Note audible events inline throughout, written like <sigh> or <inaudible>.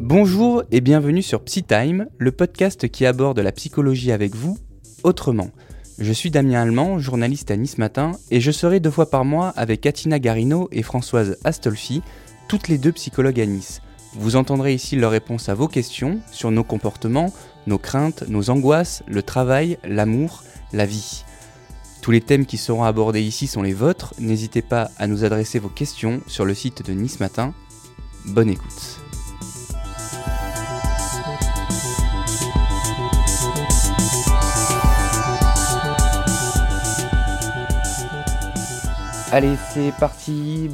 Bonjour et bienvenue sur PsyTime, le podcast qui aborde la psychologie avec vous autrement. Je suis Damien Allemand, journaliste à Nice Matin, et je serai deux fois par mois avec Atina Garino et Françoise Astolfi, toutes les deux psychologues à Nice. Vous entendrez ici leurs réponses à vos questions sur nos comportements, nos craintes, nos angoisses, le travail, l'amour, la vie. Tous les thèmes qui seront abordés ici sont les vôtres, n'hésitez pas à nous adresser vos questions sur le site de Nice Matin. Bonne écoute. Allez, c'est parti.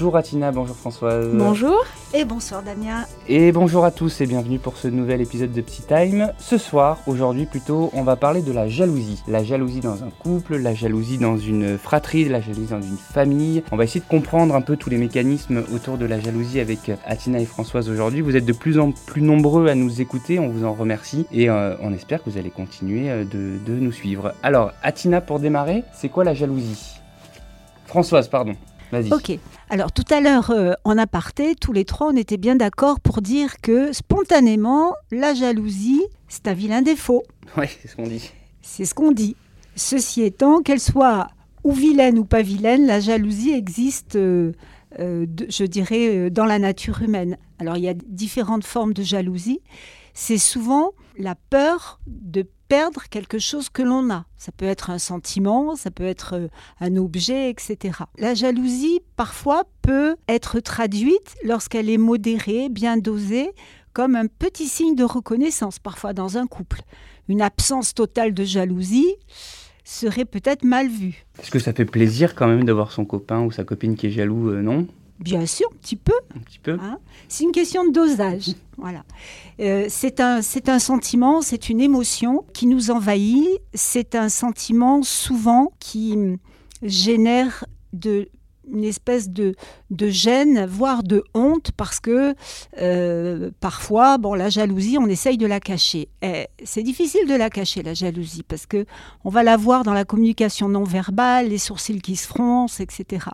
Bonjour Atina, bonjour Françoise. Bonjour. Et bonsoir Damien. Et bonjour à tous et bienvenue pour ce nouvel épisode de Psy Time. Ce soir, aujourd'hui plutôt, on va parler de la jalousie. La jalousie dans un couple, la jalousie dans une fratrie, la jalousie dans une famille. On va essayer de comprendre un peu tous les mécanismes autour de la jalousie avec Atina et Françoise aujourd'hui. Vous êtes de plus en plus nombreux à nous écouter, on vous en remercie et euh, on espère que vous allez continuer euh, de, de nous suivre. Alors, Atina, pour démarrer, c'est quoi la jalousie? Françoise, pardon. Vas-y. Ok. Alors tout à l'heure, euh, en aparté, tous les trois, on était bien d'accord pour dire que spontanément, la jalousie, c'est un vilain défaut. Ouais, c'est ce qu'on dit. C'est ce qu'on dit. Ceci étant, qu'elle soit ou vilaine ou pas vilaine, la jalousie existe, euh, euh, de- je dirais, dans la nature humaine. Alors il y a différentes formes de jalousie. C'est souvent la peur de perdre quelque chose que l'on a. Ça peut être un sentiment, ça peut être euh, un objet, etc. La jalousie, parfois, peut être traduite, lorsqu'elle est modérée, bien dosée, comme un petit signe de reconnaissance, parfois dans un couple. Une absence totale de jalousie serait peut-être mal vue. Est-ce que ça fait plaisir quand même d'avoir son copain ou sa copine qui est jaloux euh, Non? Bien sûr, un petit peu. Un petit peu Hein C'est une question de dosage. <laughs> Voilà. Euh, c'est un, sentiment, c'est une émotion qui nous envahit. C'est un sentiment souvent qui génère de, une espèce de, de gêne, voire de honte, parce que euh, parfois, bon, la jalousie, on essaye de la cacher. Et c'est difficile de la cacher, la jalousie, parce que on va la voir dans la communication non verbale, les sourcils qui se froncent, etc.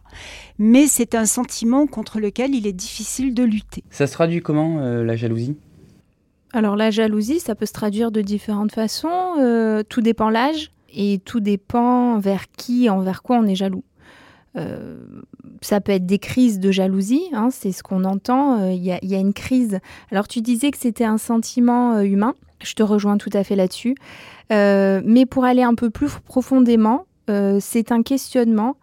Mais c'est un sentiment contre lequel il est difficile de lutter. Ça se traduit comment euh, la jalousie? Alors la jalousie, ça peut se traduire de différentes façons. Euh, tout dépend l'âge et tout dépend vers qui, envers quoi on est jaloux. Euh, ça peut être des crises de jalousie, hein, c'est ce qu'on entend. euh, Il y, y a une crise. Alors tu disais que c'était un sentiment euh, humain. Je te rejoins tout à fait là-dessus. Mais pour aller un peu plus profondément, c'est un questionnement.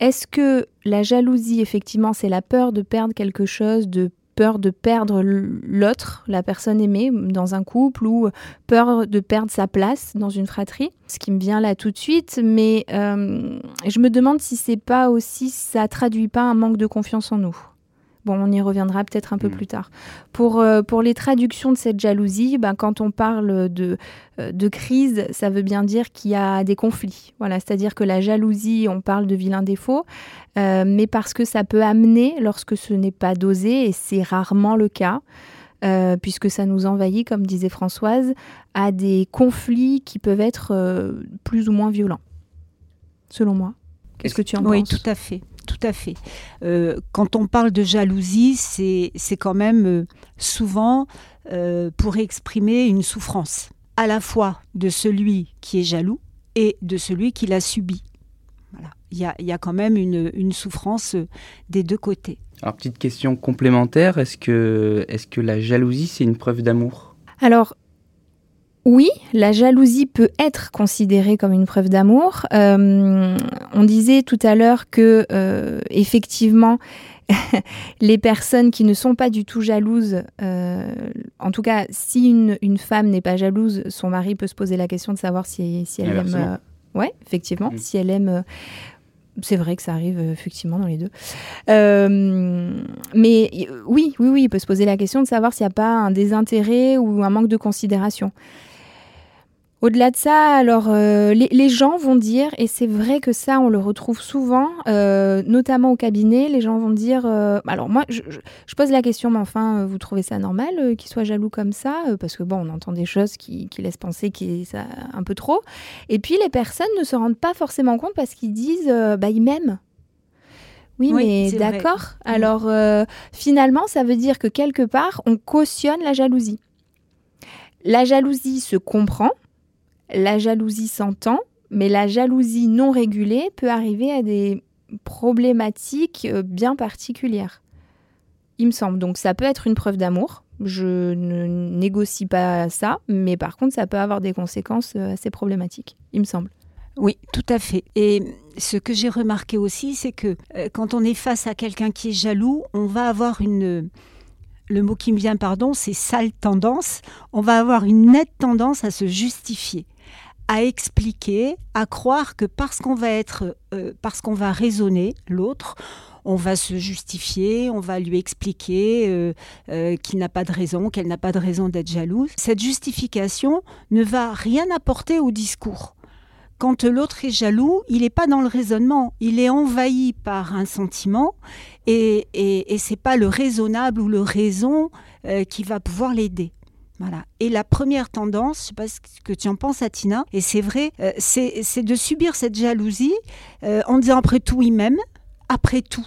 Est-ce que la jalousie, effectivement, c'est la peur de perdre quelque chose, de peur de perdre l'autre, la personne aimée dans un couple ou peur de perdre sa place dans une fratrie Ce qui me vient là tout de suite, mais euh, je me demande si c'est pas aussi, ça traduit pas un manque de confiance en nous. Bon, on y reviendra peut-être un peu Mm. plus tard. Pour, euh, pour les traductions de cette jalousie, ben, quand on parle de, euh, de crise, ça veut bien dire qu'il y a des conflits. Voilà, c'est-à-dire que la jalousie, on parle de vilain défaut, euh, mais parce que ça peut amener, lorsque ce n'est pas dosé, et c'est rarement le cas, euh, puisque ça nous envahit, comme disait Françoise, à des conflits qui peuvent être euh, plus ou moins violents, selon moi. Qu'est-ce que tu en Oui, penses? tout à fait. Tout à fait. Euh, quand on parle de jalousie, c'est c'est quand même euh, souvent euh, pour exprimer une souffrance, à la fois de celui qui est jaloux et de celui qui l'a subi. Voilà. Il y a, il y a quand même une, une souffrance des deux côtés. Alors, petite question complémentaire, est-ce que, est que la jalousie, c'est une preuve d'amour? Alors, oui, la jalousie peut être considérée comme une preuve d'amour. Euh, on disait tout à l'heure que, euh, effectivement, <laughs> les personnes qui ne sont pas du tout jalouses, euh, en tout cas, si une, une femme n'est pas jalouse, son mari peut se poser la question de savoir si, si elle aime. Ouais, effectivement, Mm. si elle aime. c'est vrai que ça arrive effectivement dans les deux. Euh, mais oui, oui, oui, il peut se poser la question de savoir s'il n'y a pas un désintérêt ou un manque de considération. Au-delà de ça, alors euh, les, gens vont dire, et c'est vrai que ça on le retrouve souvent, euh, notamment au cabinet, les gens vont dire, euh, alors moi je, pose la question, mais enfin vous trouvez ça normal qu'il soit jaloux comme ça Parce que bon, on entend des choses qui, laissent penser qu'il est un peu trop. Et puis les personnes ne se rendent pas forcément compte parce qu'ils disent, bah il m'aime. Oui, mais d'accord. Mm. Alors finalement, ça veut dire que quelque part, on cautionne la jalousie. La jalousie se comprend, la jalousie s'entend, mais la jalousie non régulée peut arriver à des problématiques euh, bien particulières. Il me semble. Donc ça peut être une preuve d'amour. Je ne négocie pas ça, mais par contre ça peut avoir des conséquences euh, assez problématiques, il me semble. Oui, tout à fait. Et ce que j'ai remarqué aussi, c'est que euh, quand on est face à quelqu'un qui est jaloux, on va avoir une, le mot qui me vient, pardon, c'est sale tendance. On va avoir une nette tendance à se justifier à expliquer, à croire que parce qu'on va être, euh, parce qu'on va raisonner l'autre, on va se justifier, on va lui expliquer euh, euh, qu'il n'a pas de raison, qu'elle n'a pas de raison d'être jalouse. Cette justification ne va rien apporter au discours. Quand l'autre est jaloux, il n'est pas dans le raisonnement, il est envahi par un sentiment et, et, et c'est pas le raisonnable ou le raison qui va pouvoir l'aider. Voilà. Et la première tendance, je sais pas ce que tu en penses, Atina, et c'est vrai, euh, c'est de subir cette jalousie euh, en disant après tout, il m'aime, après tout.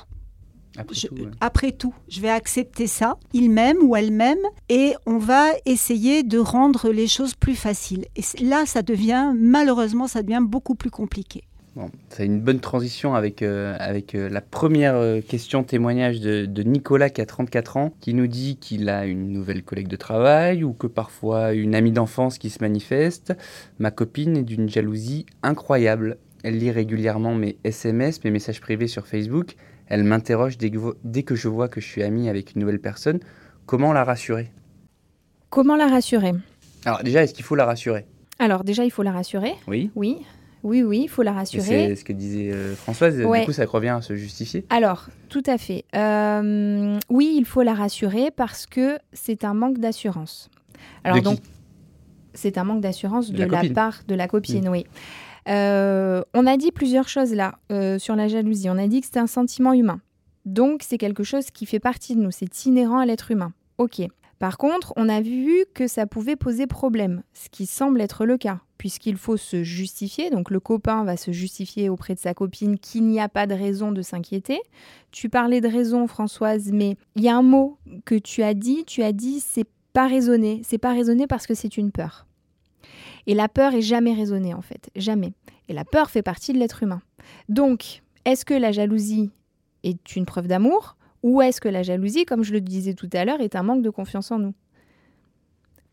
Après, je, tout, après tout, je vais accepter ça, il m'aime ou elle m'aime, et on va essayer de rendre les choses plus faciles. Et là, ça devient, malheureusement, ça devient beaucoup plus compliqué. Bon, c'est une bonne transition avec, euh, avec euh, la première euh, question témoignage de, de, Nicolas qui a 34 ans, qui nous dit qu'il a une nouvelle collègue de travail ou que parfois une amie d'enfance qui se manifeste. Ma copine est d'une jalousie incroyable. Elle lit régulièrement mes SMS, mes messages privés sur Facebook. Elle m'interroge dès, dès que je vois que je suis amie avec une nouvelle personne. Comment la rassurer? Comment la rassurer? Alors déjà, est-ce qu'il faut la rassurer? Alors déjà, il faut la rassurer. Oui. Oui. Oui, oui, il faut la rassurer. C'est ce que disait euh, Françoise. Du coup, ça revient à se justifier. Alors, tout à fait. Euh, oui, il faut la rassurer parce que c'est un manque d'assurance. Alors donc, c'est un manque d'assurance de, la, part de la copine, mm. oui. Euh, on a dit plusieurs choses là sur la jalousie. On a dit que c'est un sentiment humain. Donc, c'est quelque chose qui fait partie de nous. C'est inhérent à l'être humain. Ok. Par contre, on a vu que ça pouvait poser problème, ce qui semble être le cas, puisqu'il faut se justifier. Donc le copain va se justifier auprès de sa copine qu'il n'y a pas de raison de s'inquiéter. Tu parlais de raison, Françoise, mais il y a un mot que tu as dit, tu as dit c'est pas raisonné. C'est pas raisonné parce que c'est une peur. Et la peur est jamais raisonnée en fait, jamais. Et la peur fait partie de l'être humain. Donc, est-ce que la jalousie est une preuve d'amour? Ou est-ce que la jalousie, comme je le disais tout à l'heure, est un manque de confiance en nous?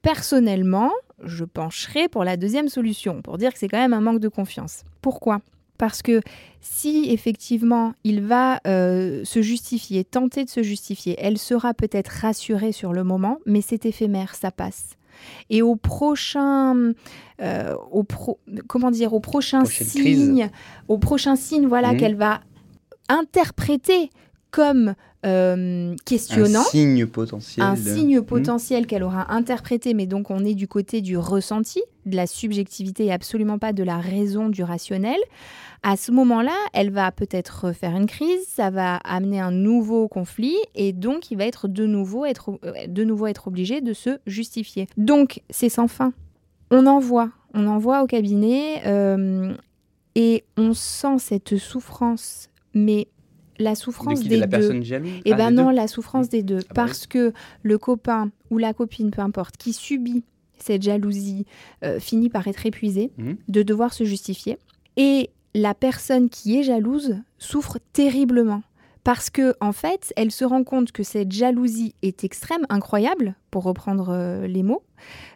Personnellement, je pencherai pour la deuxième solution, pour dire que c'est quand même un manque de confiance. Pourquoi? Parce que si effectivement il va euh, se justifier, tenter de se justifier, elle sera peut-être rassurée sur le moment, mais c'est éphémère, ça passe. Et au prochain, euh, au comment dire, au prochain signe, au prochain signe, voilà, mmh. qu'elle va interpréter comme euh, questionnant. Un signe potentiel. Un signe hmm. potentiel qu'elle aura interprété, mais donc on est du côté du ressenti, de la subjectivité et absolument pas de la raison, du rationnel. À ce moment-là, elle va peut-être faire une crise, ça va amener un nouveau conflit et donc il va être de nouveau être, euh, de nouveau être obligé de se justifier. Donc c'est sans fin. On envoie, on envoie au cabinet euh, et on sent cette souffrance, mais la souffrance des la deux. Personne jalouse? Eh ben non, la souffrance des deux. Ah bah parce que le copain ou la copine, peu importe, qui subit cette jalousie, euh, finit par être épuisé, mhm. de devoir se justifier. Et la personne qui est jalouse souffre terriblement. Parce que, en fait, elle se rend compte que cette jalousie est extrême, incroyable, pour reprendre euh, les mots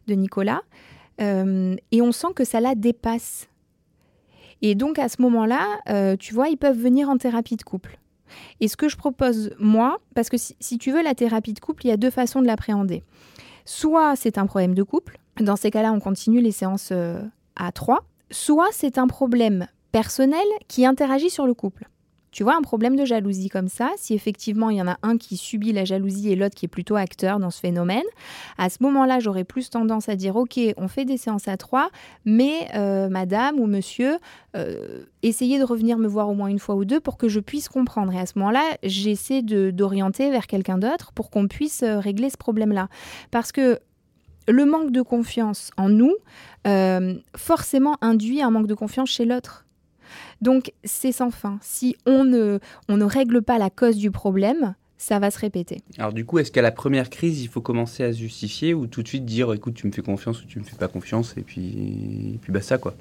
de Nicolas, euh, et on sent que ça la dépasse. Et donc à ce moment-là, tu vois, ils peuvent venir en thérapie de couple. Et ce que je propose, moi, parce que si, tu veux, la thérapie de couple, il y a deux façons de l'appréhender. Soit c'est un problème de couple, dans ces cas-là, on continue les séances euh, à trois, soit c'est un problème personnel qui interagit sur le couple. Tu vois, un problème de jalousie comme ça, si effectivement il y en a un qui subit la jalousie et l'autre qui est plutôt acteur dans ce phénomène, à ce moment-là, j'aurais plus tendance à dire, OK, on fait des séances à trois, mais euh, madame ou monsieur, euh, essayez de revenir me voir au moins une fois ou deux pour que je puisse comprendre. Et à ce moment-là, j'essaie d'orienter vers quelqu'un d'autre pour qu'on puisse euh, régler ce problème-là. Parce que le manque de confiance en nous, forcément induit un manque de confiance chez l'autre. Donc c'est sans fin. Si on ne, on ne règle pas la cause du problème, ça va se répéter. Alors du coup, est-ce qu'à la première crise, il faut commencer à se justifier ou tout de suite dire, écoute, tu me fais confiance ou tu me fais pas confiance et puis, et puis bah ça quoi?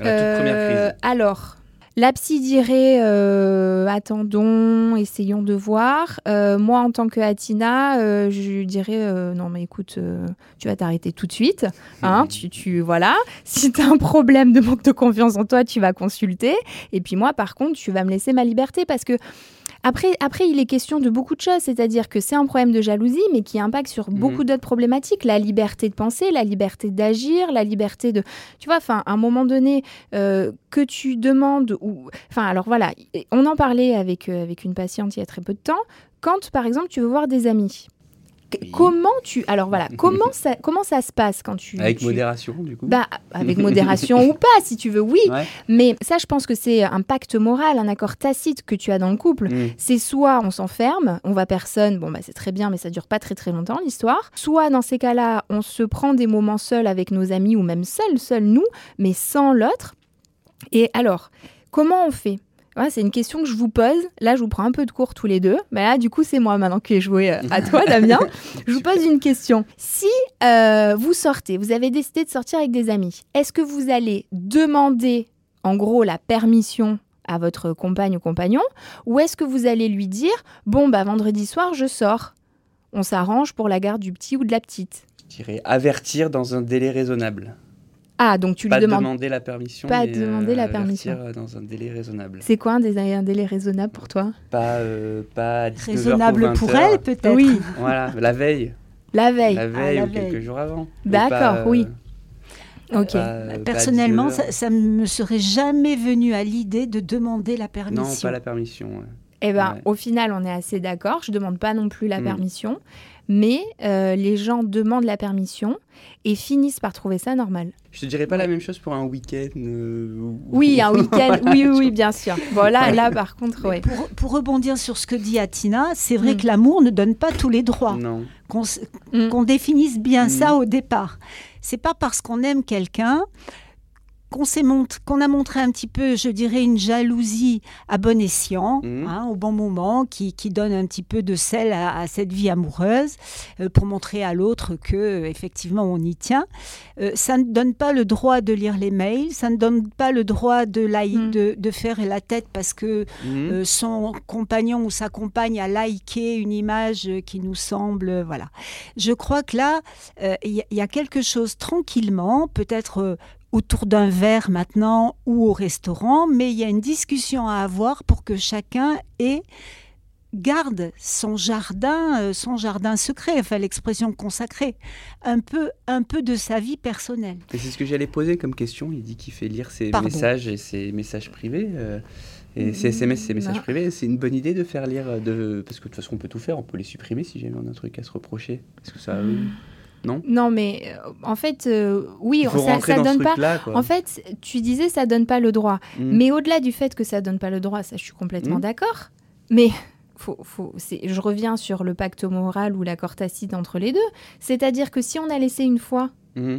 À la toute première crise. Euh, alors, la psy dirait euh, attendons, essayons de voir. Euh, moi, en tant que Atina, euh, je dirais non, mais écoute, tu vas t'arrêter tout de suite. Hein, tu, tu, voilà. <laughs> Si tu as un problème de manque de confiance en toi, tu vas consulter. Et puis moi, par contre, tu vas me laisser ma liberté parce que après, après, il est question de beaucoup de choses, c'est-à-dire que c'est un problème de jalousie, mais qui impacte sur mhm. beaucoup d'autres problématiques. La liberté de penser, la liberté d'agir, la liberté de... Tu vois, enfin, à un moment donné, euh, que tu demandes... ou Enfin, alors voilà, on en parlait avec, euh, avec une patiente il y a très peu de temps. Quand, par exemple, tu veux voir des amis, Comment tu alors voilà <laughs> comment ça comment ça se passe quand tu avec modération du coup. Bah avec <laughs> modération ou pas si tu veux oui. Mais ça je pense que c'est un pacte moral un accord tacite que tu as dans le couple. Mm. c'est soit on s'enferme on va personne bon bah c'est très bien mais ça dure pas très très longtemps l'histoire. Soit dans ces cas-là on se prend des moments seuls avec nos amis ou même seuls seuls nous mais sans l'autre. Et alors comment on fait? C'est une question que je vous pose. Là, je vous prends un peu de cours tous les deux. Mais là, du coup, c'est moi maintenant qui ai joué euh, à toi, Damien. <laughs> je vous pose une question. Si euh, vous sortez, vous avez décidé de sortir avec des amis, est-ce que vous allez demander, en gros, la permission à votre compagne ou compagnon Ou est-ce que vous allez lui dire, bon, bah, vendredi soir, je sors On s'arrange pour la garde du petit ou de la petite Je dirais avertir dans un délai raisonnable. Ah, donc tu lui demandes. Pas demander la permission. Pas demander la permission. Euh, dans un délai raisonnable. C'est quoi un délai, un délai raisonnable pour toi? Pas, euh, pas Raisonnable pour, elle, peut-être. Oui. <laughs> voilà, la veille. La veille. La veille ah, ou quelques jours avant. D'accord, oui. Euh, ok. Personnellement, ça, ne me serait jamais venu à l'idée de demander la permission. Non, pas la permission. Eh ben, au final, on est assez d'accord. Je demande pas non plus la mm. permission mais euh, les gens demandent la permission et finissent par trouver ça normal. Je te dirais pas la même chose pour un week-end. Euh, oui, un <laughs> week-end, oui, oui, bien sûr. Voilà, là, par contre, ouais. Pour, rebondir sur ce que dit Atina, c'est vrai mm. que l'amour ne donne pas tous les droits. Non. Mm. Qu'on définisse bien ça mm. au départ. C'est pas parce qu'on aime quelqu'un qu'on a montré un petit peu, je dirais, une jalousie à bon escient, mmh. hein, au bon moment, qui, donne un petit peu de sel à, cette vie amoureuse, euh, pour montrer à l'autre que effectivement on y tient. Euh, ça ne donne pas le droit de lire les mails, ça ne donne pas le droit de, mmh. de, faire la tête parce que mmh. euh, son compagnon ou sa compagne a liké une image qui nous semble, voilà. Je crois que là, il y, a quelque chose tranquillement, peut-être autour d'un verre maintenant ou au restaurant, mais il y a une discussion à avoir pour que chacun ait garde son jardin, euh, son jardin secret, enfin l'expression consacrée, un peu, un peu de sa vie personnelle. c'est ce que j'allais poser comme question. Il dit qu'il fait lire ses messages et ses messages privés. Euh, et ses SMS, ses messages privés, c'est une bonne idée de faire lire, de... parce que de toute façon on peut tout faire, on peut les supprimer si jamais on a un truc à se reprocher. Est-ce que ça... Hmm. Non mais euh, en fait, euh, oui, ça, ça donne pas. En fait, tu disais ça donne pas le droit. Mm. Mais au-delà du fait que ça donne pas le droit, ça, je suis complètement mm. d'accord. Mais faut, faut, je reviens sur le pacte moral ou l'accord tacite entre les deux. C'est-à-dire que si on a laissé une fois, mm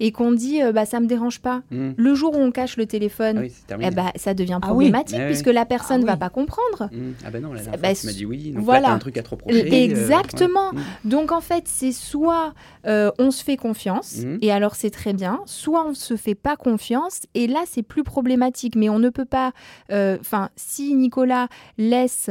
et qu'on dit euh, bah ça me dérange pas. Hmm. Le jour où on cache le téléphone, ah eh bah, ça devient ah problématique eh puisque la personne ne ah va pas comprendre. Hmm. Ah ben non, la bah, tu m'as dit oui, donc voilà. un truc à te reprocher. Euh, Exactement. Hmm. Donc en fait, c'est soit euh, on se fait confiance et alors c'est très bien, soit on se fait pas confiance et là c'est plus problématique. Mais on ne peut pas, enfin si Nicolas laisse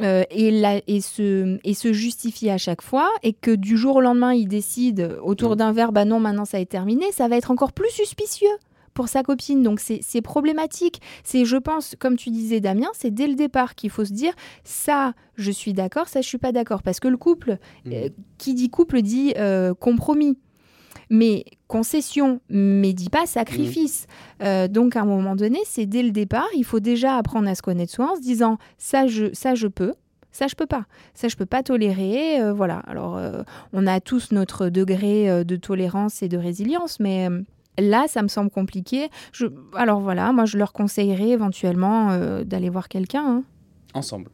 euh, et, et, se, et se justifie à chaque fois, et que du jour au lendemain, il décide autour mm. d'un verre, bah non, maintenant ça est terminé, ça va être encore plus suspicieux pour sa copine. Donc c'est problématique. C'est, je pense, comme tu disais Damien, c'est dès le départ qu'il faut se dire, ça, je suis d'accord, ça, je suis pas d'accord. Parce que le couple, mm. euh, qui dit couple, dit euh, compromis. Mais concession, mais dit pas sacrifice. Euh, donc à un moment donné, c'est dès le départ, il faut déjà apprendre à se connaître soi en se disant ça je, ça je peux, ça, je peux pas. Ça, je peux pas tolérer. euh, voilà. Alors, euh, on a tous notre degré euh, de tolérance et de résilience, mais euh, là, ça me semble compliqué. Je... Alors voilà, moi, je leur conseillerais éventuellement euh, d'aller voir quelqu'un. hein. Ensemble.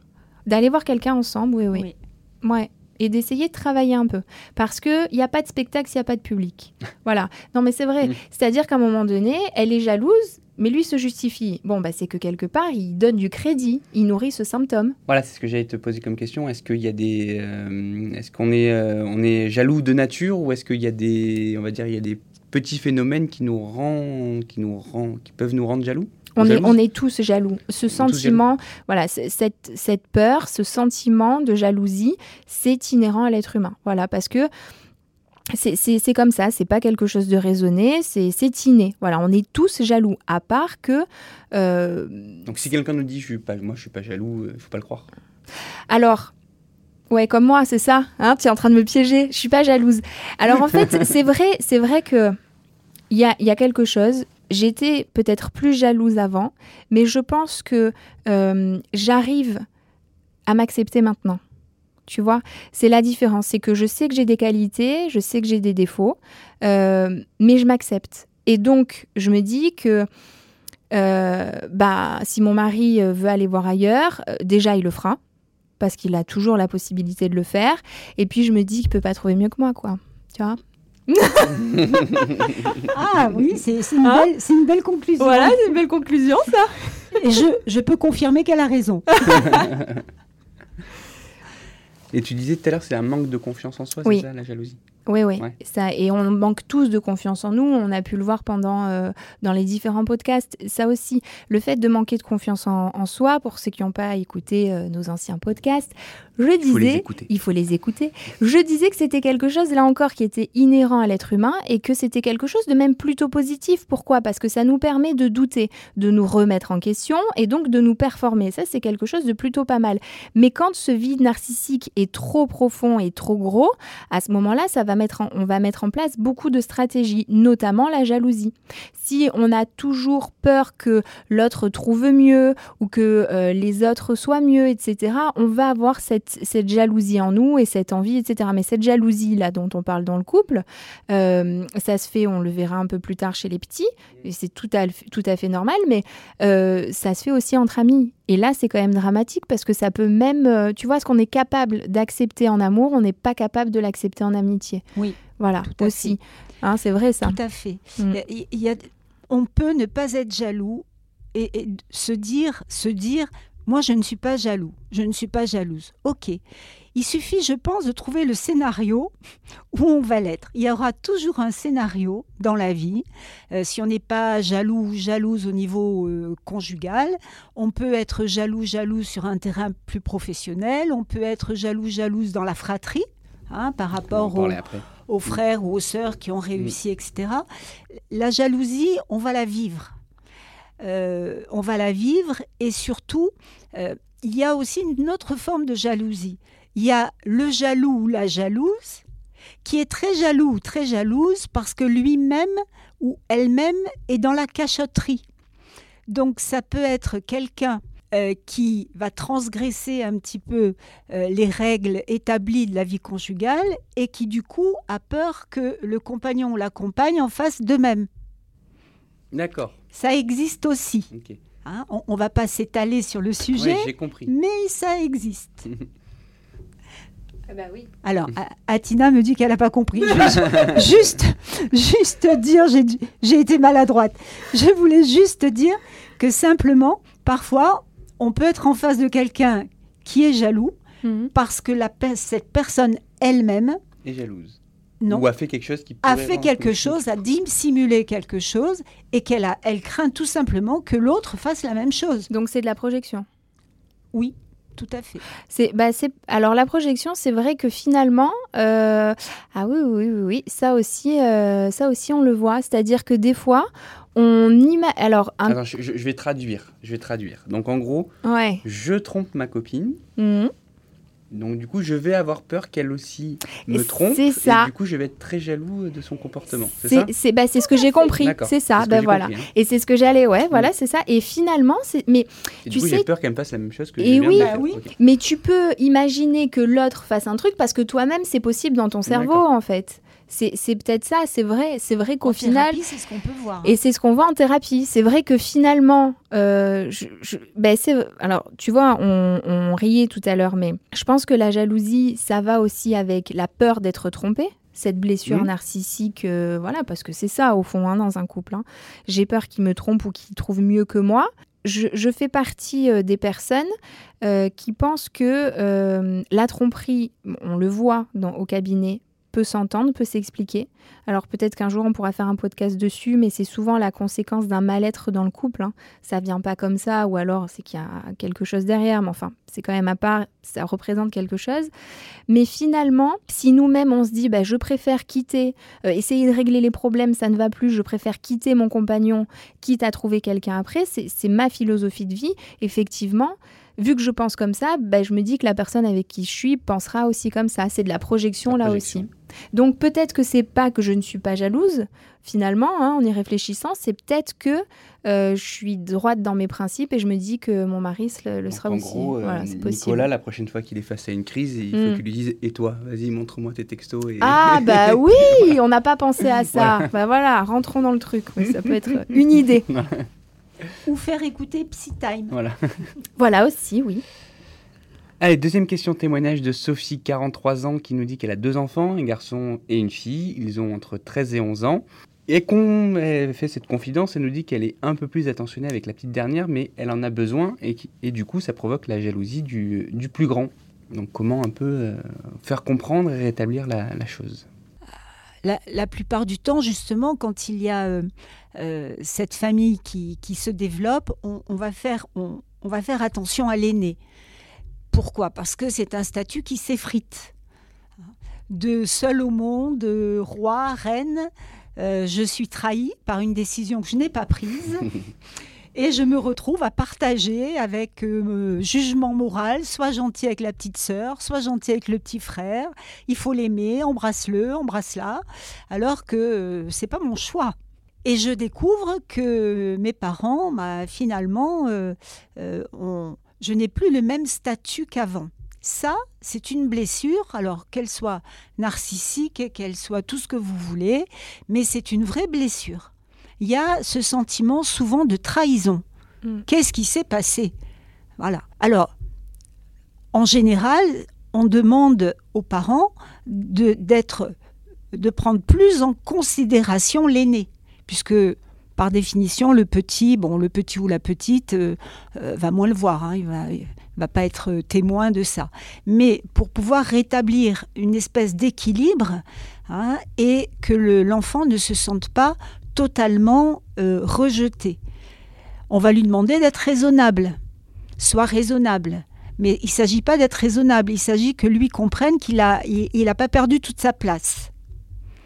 D'aller voir quelqu'un ensemble, oui, oui. Oui. Ouais. Et d'essayer de travailler un peu. Parce qu'il n'y a pas de spectacle s'il n'y a pas de public. <laughs> voilà. Non, mais c'est vrai. Mm. C'est-à-dire qu'à un moment donné, elle est jalouse, mais lui se justifie. Bon, bah, c'est que quelque part, il donne du crédit. Il nourrit ce symptôme. Voilà, c'est ce que j'allais te poser comme question. Est-ce qu'il y a des, euh, est-ce qu'on est, euh, on est jaloux de nature ou est-ce qu'il y a des, on va dire, il y a des petits phénomènes qui nous rend, qui nous rend, qui peuvent nous rendre jaloux? On est, on est tous jaloux. Ce sentiment, voilà, cette, cette peur, ce sentiment de jalousie, c'est inhérent à l'être humain. Voilà, parce que c'est- comme ça, c'est pas quelque chose de raisonné, c'est c'est inné. Voilà, on est tous jaloux, à part que. euh, Donc si quelqu'un nous dit, je suis pas, moi, je suis pas jaloux, il faut pas le croire. alors. Ouais, comme moi, c'est ça. Hein, tu es en train de me piéger. Je suis pas jalouse. Alors en <laughs> fait, c'est vrai, c'est vrai que il y a, il y a quelque chose. J'étais peut-être plus jalouse avant, mais je pense que euh, j'arrive à m'accepter maintenant. Tu vois, c'est la différence. C'est que je sais que j'ai des qualités, je sais que j'ai des défauts, euh, mais je m'accepte. Et donc, je me dis que euh, bah, si mon mari veut aller voir ailleurs, déjà, il le fera parce qu'il a toujours la possibilité de le faire. Et puis je me dis qu'il peut pas trouver mieux que moi, quoi. Tu vois? Ah oui, c'est c'est une, Hein belle- c'est une belle conclusion. c'est une belle conclusion, ça. Et je, je peux confirmer qu'elle a raison. <laughs> Et tu disais tout à l'heure, c'est un manque de confiance en soi, Oui. c'est ça, la jalousie? Oui, oui. Ouais. Ça, et on manque tous de confiance en nous. On a pu le voir pendant euh, dans les différents podcasts. Ça aussi, le fait de manquer de confiance en, en soi, pour ceux qui n'ont pas écouté euh, nos anciens podcasts, je Il faut les disais, écouter. il faut les écouter. Je disais que c'était quelque chose là encore qui était inhérent à l'être humain et que c'était quelque chose de même plutôt positif. Pourquoi? Parce que ça nous permet de douter, de nous remettre en question et donc de nous performer. Ça, c'est quelque chose de plutôt pas mal. Mais quand ce vide narcissique est trop profond et trop gros, à ce moment-là, ça va mettre en- on va mettre en place beaucoup de stratégies, notamment la jalousie. Si on a toujours peur que l'autre trouve mieux ou que euh, les autres soient mieux, etc., on va avoir cette, jalousie en nous et cette envie, etc. Mais cette jalousie là dont on parle dans le couple, euh, ça se fait, on le verra un peu plus tard chez les petits, et c'est tout à, tout à fait normal, mais euh, ça se fait aussi entre amis. Et là, c'est quand même dramatique parce que ça peut même, euh, tu vois, ce qu'on est capable d'accepter en amour, on n'est pas capable de l'accepter en amitié. Oui, Voilà, Tout à aussi. Hein, c'est vrai ça. tout à fait. Mm. Il y a- on peut ne pas être jaloux et, et se dire, se dire, moi je ne suis pas jaloux, je ne suis pas jalouse. Ok. Il suffit, je pense, de trouver le scénario où on va l'être. Il y aura toujours un scénario dans la vie. Euh, si on n'est pas jaloux ou jalouse au niveau euh, conjugal, on peut être jaloux, jalouse sur un terrain plus professionnel. On peut être jaloux, jalouse dans la fratrie. hein, par rapport au, aux frères ou aux sœurs qui ont réussi, etc. La jalousie, on va la vivre. Euh, on va la vivre et surtout, euh, il y a aussi une autre forme de jalousie. Il y a le jaloux ou la jalouse qui est très jaloux ou très jalouse parce que lui-même ou elle-même est dans la cachotterie. Donc ça peut être quelqu'un euh, qui va transgresser un petit peu les règles établies de la vie conjugale et qui du coup a peur que le compagnon ou la compagne en fasse de même. D'accord. Ça existe aussi. Hein. On ne va pas s'étaler sur le sujet, Ouais, j'ai compris. mais ça existe. <laughs> bah oui. Alors, Atina me dit qu'elle n'a pas compris. <laughs> Juste, juste dire, j'ai été maladroite. Je voulais juste dire que simplement, parfois, on peut être en face de quelqu'un qui est jaloux Mhm. parce que la cette personne elle-même Et jalouse. Non, Ou a fait quelque chose qui a fait quelque chose, a dissimulé quelque chose et qu'elle a, elle craint tout simplement que l'autre fasse la même chose. Donc c'est de la projection. Oui, tout à fait. C'est, bah, c'est, alors la projection, c'est vrai que finalement, euh, ah oui, oui, oui, oui, ça aussi, euh, ça aussi, on le voit. C'est-à-dire que des fois, on imagine. Alors, un... Attends, je, vais traduire. Je vais traduire. Donc en gros, ouais. je trompe ma copine. Mhm. Donc du coup, je vais avoir peur qu'elle aussi me trompe. c'est ça. Et du coup, je vais être très jaloux de son comportement. C'est ça C'est c'est bah, c'est ce que j'ai compris, D'accord. c'est ça, ben voilà. compris, hein. Et c'est ce que j'allais, ouais, voilà, c'est ça. Et finalement, c'est mais Et Tu du coup, sais- j'ai peur qu'elle me fasse la même chose que Et je viens oui. de Bah faire. oui. Mais tu peux imaginer que l'autre fasse un truc parce que toi-même, c'est possible dans ton cerveau en fait. C'est peut-être ça, c'est vrai, c'est vrai qu'au final, c'est ce qu'on peut voir. Et c'est ce qu'on voit en thérapie. C'est vrai que finalement, euh, je, je- ben c'est, alors tu vois, on, on riait tout à l'heure, mais je pense que la jalousie, ça va aussi avec la peur d'être trompé. Cette blessure narcissique, euh, voilà, parce que c'est ça au fond hein, dans un couple. hein. J'ai peur qu'il me trompe ou qu'il trouve mieux que moi. Je, je fais partie euh, des personnes euh, qui pensent que euh, la tromperie, on le voit dans, au cabinet, peut s'entendre, peut s'expliquer. Alors peut-être qu'un jour on pourra faire un podcast dessus, mais c'est souvent la conséquence d'un mal-être dans le couple. hein. Ça vient pas comme ça, ou alors c'est qu'il y a quelque chose derrière, mais enfin c'est quand même à part, ça représente quelque chose. Mais finalement, si nous-mêmes on se dit, bah, je préfère quitter, euh, essayer de régler les problèmes, ça ne va plus, je préfère quitter mon compagnon, quitte à trouver quelqu'un après, c'est c'est ma philosophie de vie. Effectivement, vu que je pense comme ça, bah, je me dis que la personne avec qui je suis pensera aussi comme ça. C'est de la projection La là projection. aussi. Donc peut-être que c'est pas que je ne suis pas jalouse, finalement, hein, en y réfléchissant, c'est peut-être que euh, je suis droite dans mes principes et je me dis que mon mari le, le sera en aussi. gros, euh, voilà, c'est possible. Nicolas, la prochaine fois qu'il est face à une crise, il faut Mm. qu'il lui dise Et toi, vas-y, montre-moi tes textos. Et... Ah <laughs> bah oui, on n'a pas pensé à ça. Bah voilà, rentrons dans le truc. Oui, ça peut être <laughs> une idée. Ou faire écouter Psytime. voilà. <laughs> Voilà aussi, oui. Allez, deuxième question témoignage de Sophie, 43 ans, qui nous dit qu'elle a deux enfants, un garçon et une fille. Ils ont entre 13 et 11 ans. Et qu'on elle fait cette confidence, elle nous dit qu'elle est un peu plus attentionnée avec la petite dernière, mais elle en a besoin et, qui- et du coup ça provoque la jalousie du, du plus grand. Donc comment un peu euh, faire comprendre et rétablir la, la chose? La, plupart du temps, justement, quand il y a euh, euh, cette famille qui, se développe, on, va faire, attention à l'aîné. Pourquoi? Parce que c'est un statut qui s'effrite. De seul au monde, roi, reine, euh, je suis trahi par une décision que je n'ai pas prise. <laughs> Et je me retrouve à partager avec euh, jugement moral, soit gentil avec la petite sœur, soit gentil avec le petit frère. Il faut l'aimer, embrasse-le, embrasse-la, alors que euh, c'est pas mon choix. Et je découvre que mes parents, bah, finalement, euh, euh, je n'ai plus le même statut qu'avant. Ça, c'est une blessure, alors qu'elle soit narcissique, qu'elle soit tout ce que vous voulez, mais c'est une vraie blessure. Il y a ce sentiment souvent de trahison. Mm. Qu'est-ce qui s'est passé? Voilà. Alors, en général, on demande aux parents de, d'être, de prendre plus en considération l'aîné, puisque par définition, le petit, bon, le petit ou la petite euh, euh, va moins le voir, hein, il va, il va pas être témoin de ça. Mais pour pouvoir rétablir une espèce d'équilibre hein, et que le- l'enfant ne se sente pas totalement euh, rejeté, on va lui demander d'être raisonnable. Sois raisonnable. Mais il ne s'agit pas d'être raisonnable, il s'agit que lui comprenne qu'il n'a pas perdu toute sa place.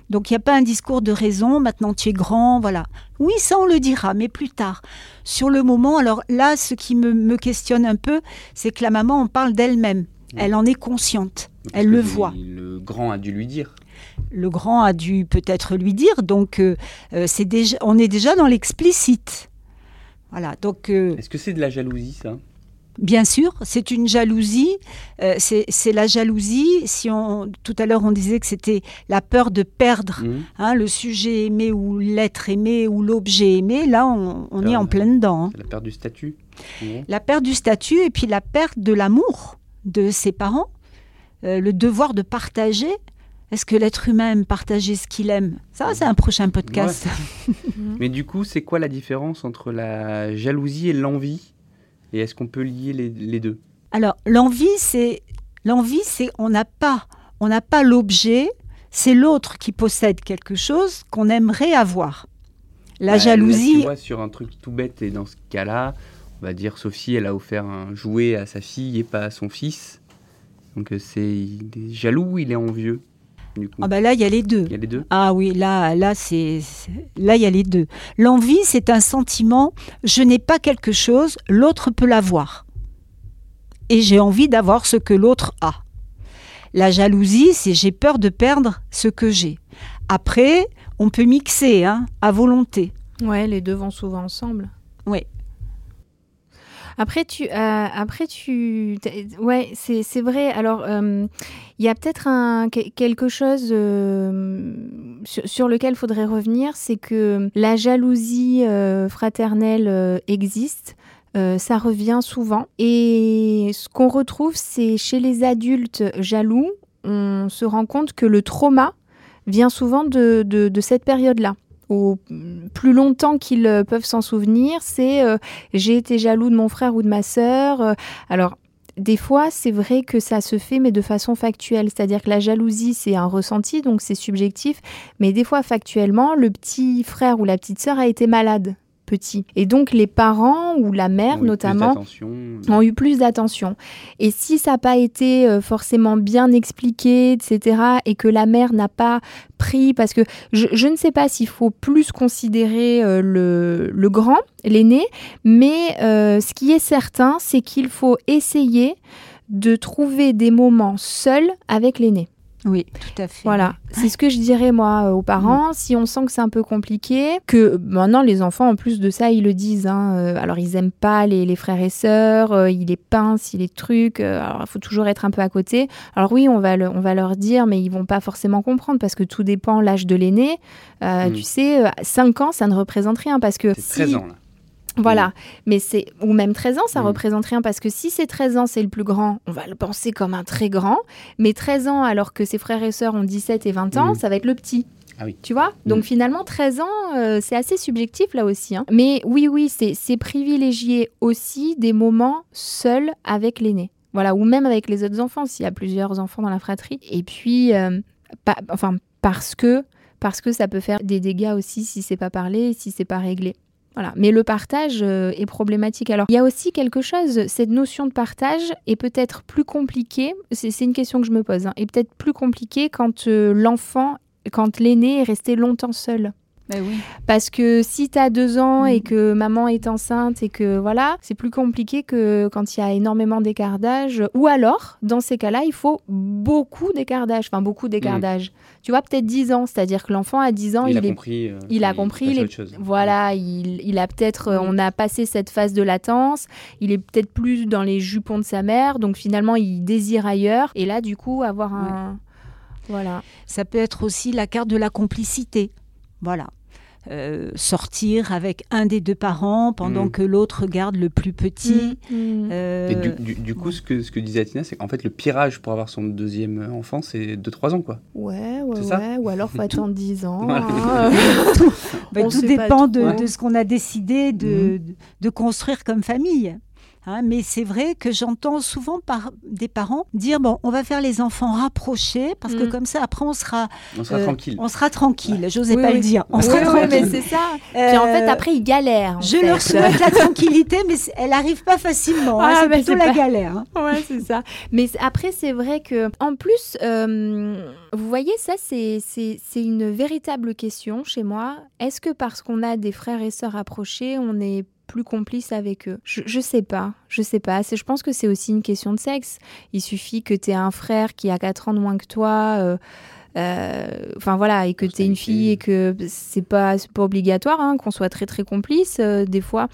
Donc il n'y a pas un discours de raison, maintenant tu es grand, voilà. Oui, ça on le dira, mais plus tard. Sur le moment, alors là, ce qui me, me questionne un peu, c'est que la maman en parle d'elle-même. Elle en est consciente, elle le voit. Le grand a dû lui dire. Le grand a dû peut-être lui dire, donc euh, euh, c'est déjà, on est déjà dans l'explicite. Voilà, donc euh, Est-ce que c'est de la jalousie ça? Bien sûr, c'est une jalousie. euh, c'est la jalousie. Si on, tout à l'heure on disait que c'était la peur de perdre Mhm. hein, le sujet aimé ou l'être aimé ou l'objet aimé, là on, on est en plein dedans. hein. La perte du statut La perte du statut et puis la perte de l'amour de ses parents, euh, le devoir de partager. Est-ce que l'être humain aime partager ce qu'il aime? Ça, c'est un prochain podcast. <laughs> Mais du coup, c'est quoi la différence entre la jalousie et l'envie? Et est-ce qu'on peut lier les, les deux? Alors, l'envie, c'est l'envie, c'est on n'a pas, on n'a pas l'objet, c'est l'autre qui possède quelque chose qu'on aimerait avoir. La Bah, là, jalousie, tu vois, sur un truc tout bête, et dans ce cas-là, on va dire Sophie, elle a offert un jouet à sa fille et pas à son fils. Donc euh, c'est il est jaloux, il est envieux. Du coup, ah ben là, il y a les deux. il y a les deux. Ah oui, là, là, c'est c'est- là, il y a les deux. L'envie, c'est un sentiment. Je n'ai pas quelque chose, l'autre peut l'avoir, et j'ai envie d'avoir ce que l'autre a. La jalousie, c'est j'ai peur de perdre ce que j'ai. Après, on peut mixer hein, à volonté. Ouais, les deux vont souvent ensemble. Oui. Après, tu, euh, après, tu, ouais, c'est vrai. Alors, euh, il y a peut-être quelque chose euh, sur, lequel il faudrait revenir, c'est que la jalousie fraternelle existe. ça revient souvent. Et ce qu'on retrouve, c'est chez les adultes jaloux, on se rend compte que le trauma vient souvent de, de cette période-là au plus longtemps qu'ils euh, peuvent s'en souvenir, c'est euh, j'ai été jaloux de mon frère ou de ma sœur. Euh. alors, des fois, c'est vrai que ça se fait, mais de façon factuelle. C'est-à-dire que la jalousie, c'est un ressenti, donc c'est subjectif. Mais des fois, factuellement, le petit frère ou la petite sœur a été malade petit. Et donc les parents ou la mère notamment ont eu plus d'attention. Et si ça n'a pas été euh, forcément bien expliqué, etc., et que la mère n'a pas pris, parce que je, ne sais pas s'il faut plus considérer euh, le, le, grand, l'aîné, mais euh, ce qui est certain, c'est qu'il faut essayer de trouver des moments seuls avec l'aîné. Oui, tout à fait. Voilà, c'est ce que je dirais moi euh, aux parents. Mm. Si on sent que c'est un peu compliqué, que maintenant les enfants en plus de ça ils le disent. Hein, euh, alors ils aiment pas les, frères et sœurs, euh, ils les pincent, ils les trucs. alors il faut toujours être un peu à côté. Alors oui, on va on va leur dire, mais ils vont pas forcément comprendre parce que tout dépend l'âge de l'aîné. Mm. Tu sais, 5 ans ça ne représente rien parce que c'est 13 ans là. Voilà, mais c'est ou même 13 ans, ça représente rien parce que si c'est 13 ans, c'est le plus grand, on va le penser comme un très grand, mais 13 ans alors que ses frères et sœurs ont 17 et 20 ans, ça va être le petit. Ah oui. Tu vois? Donc finalement, 13 ans, euh, c'est assez subjectif là aussi. Hein. Mais oui, oui, c'est privilégier aussi des moments seuls avec l'aîné. Voilà, ou même avec les autres enfants, s'il y a plusieurs enfants dans la fratrie. Et puis, euh, enfin, parce que, parce que ça peut faire des dégâts aussi si c'est pas parlé, si c'est pas réglé. Mais le partage euh, est problématique. Alors, il y a aussi quelque chose, cette notion de partage est peut-être plus compliquée, c'est une question que je me pose, hein, est peut-être plus compliquée quand euh, l'enfant, quand l'aîné est resté longtemps seul. Ben oui. Parce que si tu as deux ans et mm. que maman est enceinte et que voilà, c'est plus compliqué que quand il y a énormément d'écart d'âge. Ou alors, dans ces cas-là, il faut beaucoup d'écart d'âge. Enfin, beaucoup d'écart mm. d'âge. Tu vois, peut-être 10 ans. C'est-à-dire que l'enfant a 10 ans, il, a compris. Euh, il a compris. voilà, il, il, a peut-être. Euh, on a passé cette phase de latence. Il est peut-être plus dans les jupons de sa mère. Donc finalement, il désire ailleurs. Et là, du coup, avoir un. Voilà. Ça peut être aussi la carte de la complicité. Voilà. Euh, sortir avec un des deux parents pendant mm. que l'autre garde le plus petit. Mm. Mm. Euh, Et du, coup, ce que, ce que disait Atina, c'est qu'en fait, le pirage pour avoir son deuxième enfant, c'est 2-3 ans, quoi. Ouais, ouais, ouais. Ou alors, faut <laughs> attendre 10 ans. Hein. <laughs> tout dépend de, de, ce qu'on a décidé de, de construire comme famille. Hein, mais c'est vrai que j'entends souvent par des parents dire bon, on va faire les enfants rapprochés parce que mm. comme ça après on sera on sera euh, tranquille. On sera tranquille. J'osais pas le dire. On sera tranquille. mais c'est ça. Puis en fait euh, après ils galèrent. Je leur souhaite la <laughs> tranquillité, mais elle arrive pas facilement. Hein, ah, c'est plutôt la galère. Hein. <laughs> Ouais, c'est ça. Mais après c'est vrai que en plus, euh, vous voyez ça, c'est c'est une véritable question chez moi. Est-ce que parce qu'on a des frères et sœurs rapprochés, on est plus complice avec eux. Je, sais pas, je sais pas. Je pense que c'est aussi une question de sexe. Il suffit que tu aies un frère qui a 4 ans de moins que toi. Euh, enfin voilà, et que tu es une fille et que c'est pas, pas obligatoire hein, qu'on soit très très complice euh, des fois.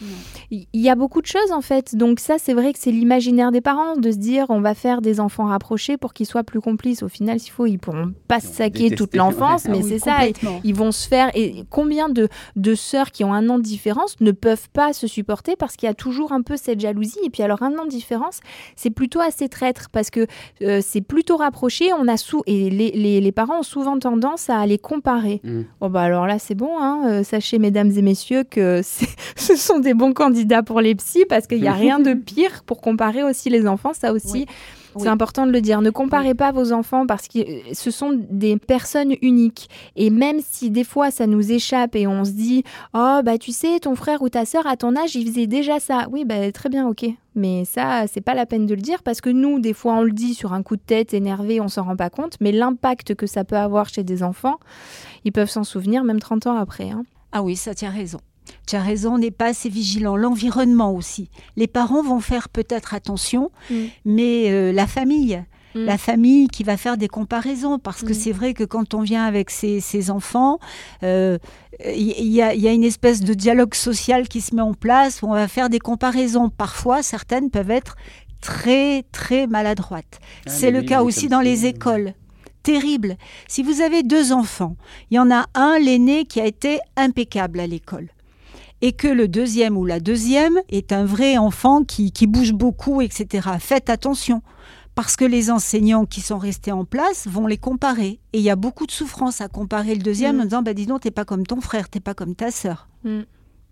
Il y, a beaucoup de choses en fait. Donc ça, c'est vrai que c'est l'imaginaire des parents de se dire on va faire des enfants rapprochés pour qu'ils soient plus complices. Au final, s'il faut, ils pourront pas se saquer toute l'enfance, <laughs> mais ah c'est ça. Ils vont se faire. Et combien de, de sœurs qui ont un an de différence ne peuvent pas se supporter parce qu'il y a toujours un peu cette jalousie. Et puis alors un an de différence, c'est plutôt assez traître parce que euh, c'est plutôt rapproché. On a sous et les, les, les parents ont souvent tendance à les comparer. Mm. Bon, bah alors là, c'est bon. Hein, euh, sachez, mesdames et messieurs, que <laughs> ce sont des bons candidats pour les psys parce qu'il n'y a <laughs> rien de pire pour comparer aussi les enfants. Ça aussi. C'est important de le dire. Ne comparez pas vos enfants parce que euh, ce sont des personnes uniques. Et même si des fois ça nous échappe et on se dit Oh, bah tu sais, ton frère ou ta sœur à ton âge, il faisait déjà ça. Oui, bah très bien, ok. Mais ça, c'est pas la peine de le dire parce que nous, des fois, on le dit sur un coup de tête, énervé, on s'en rend pas compte. Mais l'impact que ça peut avoir chez des enfants, ils peuvent s'en souvenir même 30 ans après. Hein. Ah oui, ça tient raison. Tu as raison, on n'est pas assez vigilant. L'environnement aussi. Les parents vont faire peut-être attention, mm. mais euh, la famille, mm. la famille qui va faire des comparaisons, parce que mm. c'est vrai que quand on vient avec ses, enfants, il euh, y, a une espèce de dialogue social qui se met en place, où on va faire des comparaisons. Parfois, certaines peuvent être très, très maladroites. Ah, c'est le cas aussi dans les écoles terrible. Si vous avez deux enfants, il y en a un, l'aîné, qui a été impeccable à l'école et que le deuxième ou la deuxième est un vrai enfant qui, bouge beaucoup, etc. Faites attention, parce que les enseignants qui sont restés en place vont les comparer. Et il y a beaucoup de souffrance à comparer le deuxième mm. en disant bah, Dis donc, t'es pas comme ton frère, t'es pas comme ta sœur. Mm.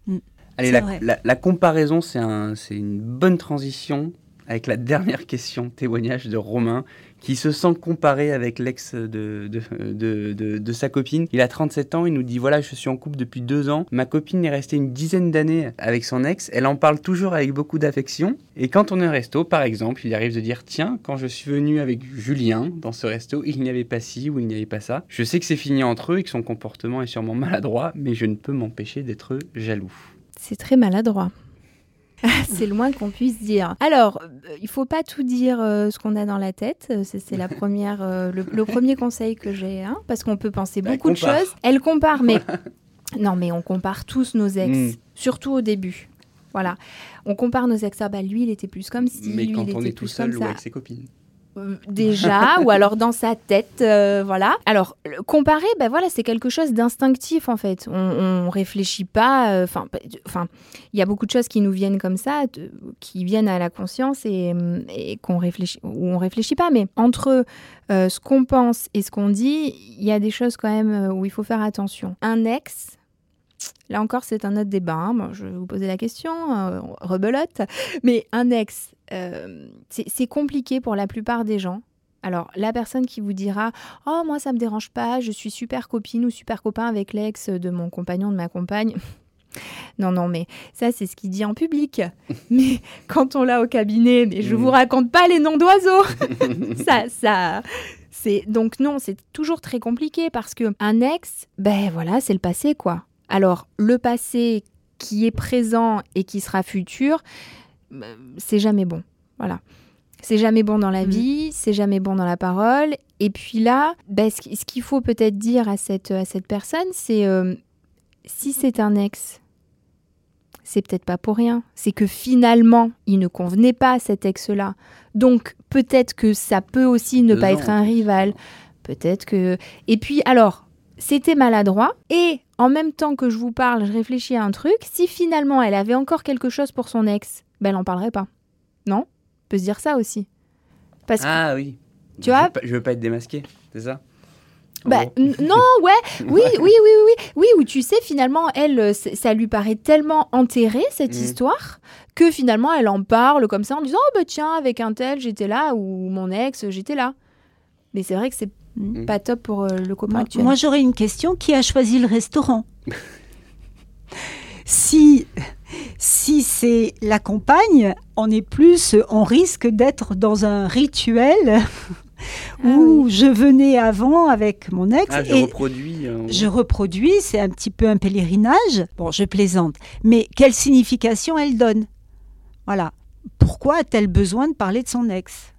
Mm. Allez, la, la, comparaison, c'est un, une bonne transition avec la dernière question, témoignage de Romain, qui se sent comparé avec l'ex de, de, de, sa copine. Il a 37 ans, il nous dit voilà, je suis en couple depuis deux ans, ma copine est restée une dizaine d'années avec son ex, elle en parle toujours avec beaucoup d'affection, et quand on est au resto, par exemple, il arrive de dire tiens, quand je suis venu avec Julien dans ce resto, il n'y avait pas ci ou il n'y avait pas ça. Je sais que c'est fini entre eux et que son comportement est sûrement maladroit, mais je ne peux m'empêcher d'être jaloux. C'est très maladroit. <laughs> c'est le moins qu'on puisse dire. Alors, euh, il faut pas tout dire euh, ce qu'on a dans la tête. Euh, c'est la <laughs> première, le, premier conseil que j'ai, hein, parce qu'on peut penser bah, beaucoup de choses. Elle compare, mais <laughs> non, mais on compare tous nos ex, hmm. surtout au début. Voilà, on compare nos ex. Ah bah lui, il était plus comme si. Mais lui, quand il on était est tout seul ou avec ses copines. Euh, déjà, ou alors dans sa tête, euh, voilà. Alors, comparer, ben voilà, c'est quelque chose d'instinctif en fait. On, réfléchit pas, euh, enfin, enfin, il y a beaucoup de choses qui nous viennent comme ça, qui viennent à la conscience et, qu'on réfléchit, ou on réfléchit pas. Mais entre ce qu'on pense et ce qu'on dit, il y a des choses quand même où il faut faire attention. Un ex, Là encore, c'est un autre débat. Hein. je vais vous poser la question, rebelote. Mais un ex, euh, c'est compliqué pour la plupart des gens. Alors, la personne qui vous dira Oh, moi, ça me dérange pas, je suis super copine ou super copain avec l'ex de mon compagnon, de ma compagne. <laughs> non, non, mais ça, c'est ce qu'il dit en public. <laughs> mais quand on l'a au cabinet, mais je vous mm. raconte pas les noms d'oiseaux. <laughs> ça, ça. C'est donc non, c'est toujours très compliqué parce que un ex, ben voilà, c'est le passé quoi. Alors le passé qui est présent et qui sera futur, c'est jamais bon. Voilà. C'est jamais bon dans la mm. vie, c'est jamais bon dans la parole. Et puis là, ben, ce qu'il faut peut-être dire à cette, à cette personne, c'est euh, si c'est un ex, c'est peut-être pas pour rien. C'est que finalement, il ne convenait pas à cet ex-là. Donc peut-être que ça peut aussi ne pas être un rival. Peut-être que. Et puis alors, c'était maladroit. Et en même temps que je vous parle, je réfléchis à un truc. Si finalement elle avait encore quelque chose pour son ex, ben, elle n'en parlerait pas. Non? On peut se dire ça aussi. Parce ah oui. Tu vois? Je veux pas être démasqué, c'est ça? Bah, non, ouais, <laughs> oui, oui, oui, oui, oui, où tu sais, finalement, elle, euh, ça lui paraît tellement enterré, cette mm. histoire, que finalement, elle en parle comme ça, en disant, oh, bah tiens, avec un tel, j'étais là, ou mon ex, j'étais là. Mais c'est vrai que c'est mm. pas top pour euh, le copain actuel. Moi, j'aurais une question, qui a choisi le restaurant <laughs> Si si c'est la compagne, on est plus, on risque d'être dans un rituel <laughs> ah où je venais avant avec mon ex. Ah, je reproduis. Euh, je reproduis, c'est un petit peu un pèlerinage. Bon, je plaisante. Mais quelle signification elle donne? Voilà. Pourquoi a-t-elle besoin de parler de son ex?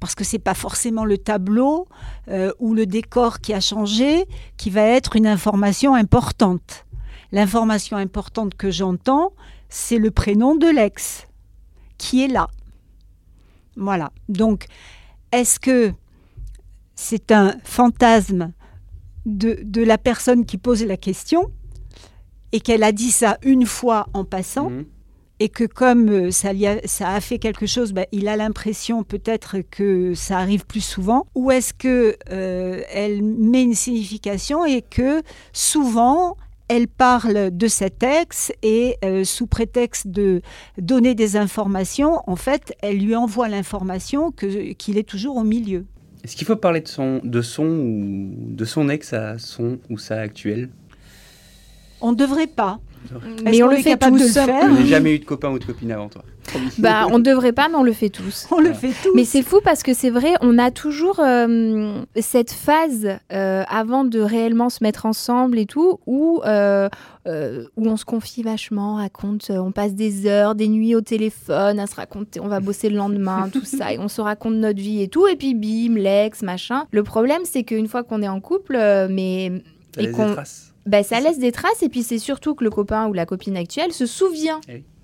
Parce que c'est pas forcément le tableau euh, ou le décor qui a changé qui va être une information importante. L'information importante que j'entends, c'est le prénom de l'ex qui est là. Voilà. Donc, est-ce que c'est un fantasme de, la personne qui pose la question et qu'elle a dit ça une fois en passant mhm. Et que comme euh, ça, a, fait quelque chose, ben, il a l'impression peut-être que ça arrive plus souvent Ou est-ce qu'elle euh, met une signification et que souvent elle parle de cet ex et euh, sous prétexte de donner des informations, en fait, elle lui envoie l'information qu'il est toujours au milieu. Est-ce qu'il faut parler de son, de son ou de son ex à son ou sa actuelle? On ne devrait pas. Mais on le fait tous. de le faire Je n'ai jamais eu de copain ou de copine avant toi. <laughs> Bah, on ne devrait pas, mais on le fait tous. On le fait tous. Mais c'est fou parce que c'est vrai, on a toujours euh, cette phase euh, avant de réellement se mettre ensemble et tout, où, euh, euh, où on se confie vachement, on raconte, on passe des heures, des nuits au téléphone à se raconter, on va bosser le lendemain, tout ça, et on se raconte notre vie et tout, et puis bim, l'ex, machin. Le problème, c'est qu'une fois qu'on est en couple, euh, mais Et qu'on-. Bah, ça laisse des traces, et puis c'est surtout que le copain ou la copine actuelle se souvient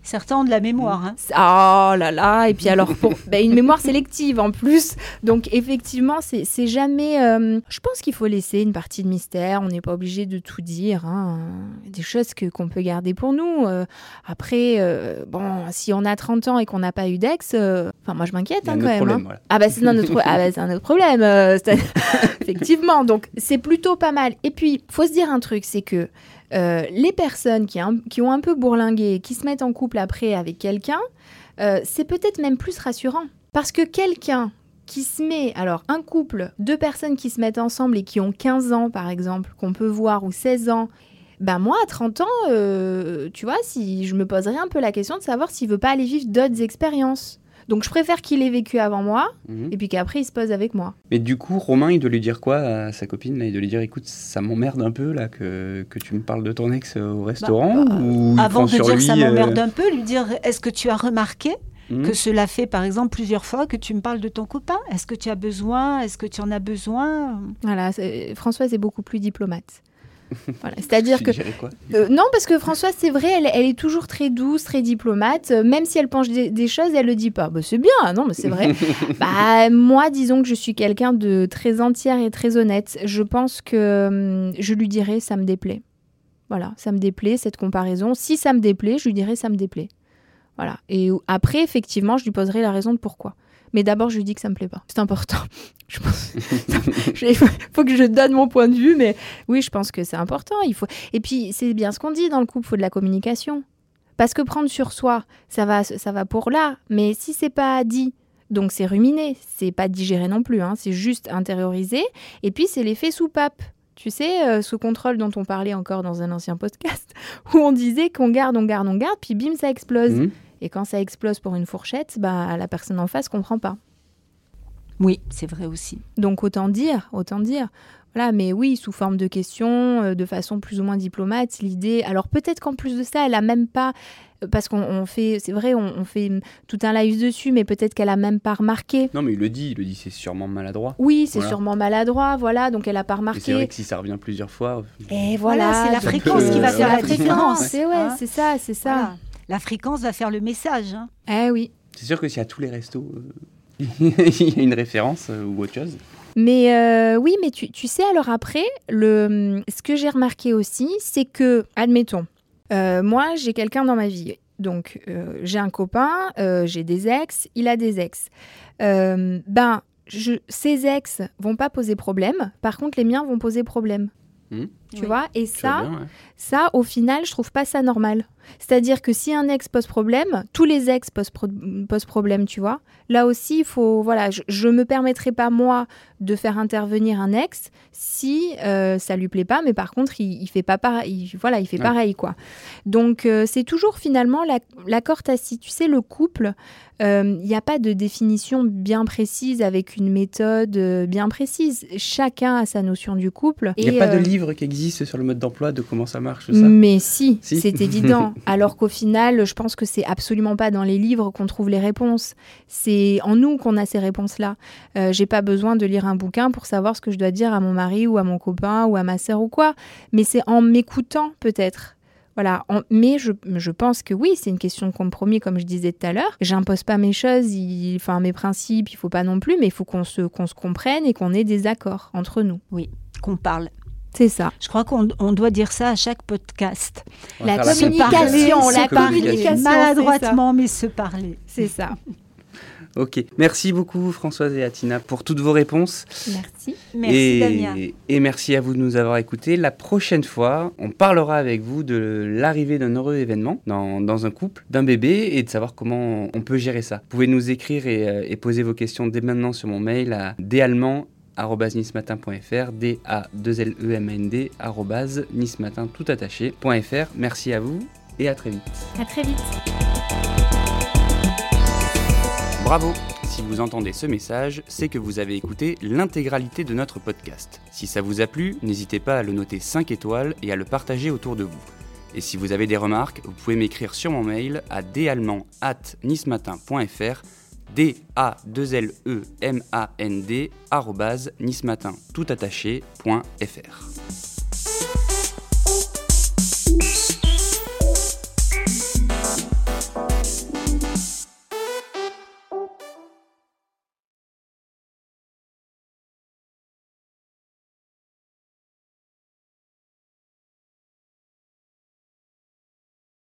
Certains ont de la mémoire. hein. Oh là là, et puis alors pour <laughs> bah, une mémoire sélective en plus. Donc effectivement, c'est c'est jamais. euh, je pense qu'il faut laisser une partie de mystère. On n'est pas obligé de tout dire. hein. Il y a Des choses que qu'on peut garder pour nous. Euh, après, euh, bon, si on a 30 ans et qu'on n'a pas eu d'ex, euh, enfin moi je m'inquiète hein, quand même. problème, hein. voilà. Ah bah c'est un autre, ah bah, c'est un autre problème. euh, <laughs> effectivement, donc c'est plutôt pas mal. Et puis, faut se dire un truc, c'est que euh, les personnes qui, ont un peu bourlingué, qui se mettent en couple après avec quelqu'un, euh, c'est peut-être même plus rassurant. Parce que quelqu'un qui se met, alors un couple, deux personnes qui se mettent ensemble et qui ont 15 ans par exemple, qu'on peut voir, ou 16 ans, ben moi à 30 ans, euh, tu vois, si je me poserais un peu la question de savoir s'il veut pas aller vivre d'autres expériences. Donc je préfère qu'il ait vécu avant moi Mhm. et puis qu'après il se pose avec moi. Mais du coup, Romain, il doit lui dire quoi à sa copine là? Il doit lui dire écoute, ça m'emmerde un peu là que, que tu me parles de ton ex au restaurant bah, ou Avant de dire lui, ça euh, m'emmerde un peu, lui dire est-ce que tu as remarqué hmm que cela fait par exemple plusieurs fois que tu me parles de ton copain? Est-ce que tu as besoin? Est-ce que tu en as besoin? Voilà, Françoise est beaucoup plus diplomate. <laughs> Voilà, c'est-à-dire que Euh, non, parce que Françoise, c'est vrai, elle, elle est toujours très douce, très diplomate. Euh, même si elle penche des, des choses, elle le dit pas. Bah, c'est bien, non, mais c'est vrai. <laughs> bah, moi, disons que je suis quelqu'un de très entière et très honnête. Je pense que hum, je lui dirais, ça me déplaît. Voilà, ça me déplaît, cette comparaison. Si ça me déplaît, je lui dirais, ça me déplaît. Voilà. Et après, effectivement, je lui poserai la raison de pourquoi. Mais d'abord, je lui dis que ça me plaît pas. C'est important. <laughs> Je pense. Il faut, que je donne mon point de vue, mais oui, je pense que c'est important. Il faut. Et puis, c'est bien ce qu'on dit dans le couple, il faut de la communication. Parce que prendre sur soi, ça va, ça va pour là. Mais si c'est pas dit, donc c'est ruminé, c'est pas digéré non plus, hein, c'est juste intériorisé. Et puis, c'est l'effet soupape. Tu sais, euh, ce contrôle dont on parlait encore dans un ancien podcast, <laughs> où on disait qu'on garde, on garde, on garde, puis bim, ça explose. Mhm. Et quand ça explose pour une fourchette, bah, la personne en face comprend pas. Oui, c'est vrai aussi. Donc autant dire, autant dire. Voilà, mais oui, sous forme de questions, euh, de façon plus ou moins diplomate, l'idée. Alors peut-être qu'en plus de ça, elle a même pas, euh, parce qu'on on fait, c'est vrai, on, on fait tout un live dessus, mais peut-être qu'elle a même pas remarqué. Non, mais il le dit, il le dit, c'est sûrement maladroit. Oui, c'est Voilà. sûrement maladroit, voilà, donc elle a pas Et c'est remarqué. vrai que si ça revient plusieurs fois. Et voilà, Voilà, c'est la fréquence qui va faire la fréquence, différence, C'est ouais, hein. c'est ça, c'est ça. Voilà. La fréquence va faire le message. hein. Eh oui. C'est sûr que si à tous les restos, euh, <laughs> il y a une référence euh, ou autre chose. Mais euh, oui, mais tu, tu sais, alors après, le, ce que j'ai remarqué aussi, c'est que, admettons, euh, moi, j'ai quelqu'un dans ma vie. Donc, euh, j'ai un copain, euh, j'ai des ex, il a des ex. Euh, ben, je, ces ex vont pas poser problème. Par contre, les miens vont poser problème. Mhm. Tu Oui. vois Et ça, bien, ouais. ça, au final, je trouve pas ça normal. C'est-à-dire que si un ex pose problème, tous les ex posent, pro- posent problème, tu vois. Là aussi, il faut, voilà, je, je me permettrai pas moi de faire intervenir un ex si euh, ça lui plaît pas, mais par contre, il, il fait pas pareil, il- voilà, il fait Ouais. pareil, quoi. Donc, euh, c'est toujours finalement la- l'accord tacite. Tu sais, le couple, euh, il n'y a pas de définition bien précise avec une méthode euh, bien précise. Chacun a sa notion du couple. Il n'y a pas de livre qui existe sur le mode d'emploi de comment ça marche, ça? Mais si, Si. c'est <laughs> évident. Alors qu'au final, je pense que c'est absolument pas dans les livres qu'on trouve les réponses. C'est en nous qu'on a ces réponses-là. Euh, J'ai pas besoin de lire un bouquin pour savoir ce que je dois dire à mon mari ou à mon copain ou à ma sœur ou quoi. Mais c'est en m'écoutant peut-être. Voilà, En- mais je, je pense que oui, c'est une question de compromis, comme je disais tout à l'heure. J'impose pas mes choses, il- enfin mes principes, il faut pas non plus, mais il faut qu'on se, qu'on se comprenne et qu'on ait des accords entre nous. Qu'on parle. C'est ça. Je crois qu'on on doit dire ça à chaque podcast. La communication, la parler, communication, maladroitement, mais se parler. C'est ça. <laughs> Ok, merci beaucoup Françoise et Atina pour toutes vos réponses. Merci. Merci et, Damien. et merci à vous de nous avoir écoutés. La prochaine fois, on parlera avec vous de l'arrivée d'un heureux événement dans, dans un couple, d'un bébé et de savoir comment on peut gérer ça. Vous pouvez nous écrire et, euh, et poser vos questions dès maintenant sur mon mail à nismatin.fr, d a 2 l e m n d tout attaché.fr. Merci à vous et à très vite. À très vite. Bravo Si vous entendez ce message, c'est que vous avez écouté l'intégralité de notre podcast. Si ça vous a plu, n'hésitez pas à le noter 5 étoiles et à le partager autour de vous. Et si vous avez des remarques, vous pouvez m'écrire sur mon mail à dallemands@nismatin.fr d-a-2-l-e-m-a-n-d, nismatin, tout attaché.fr.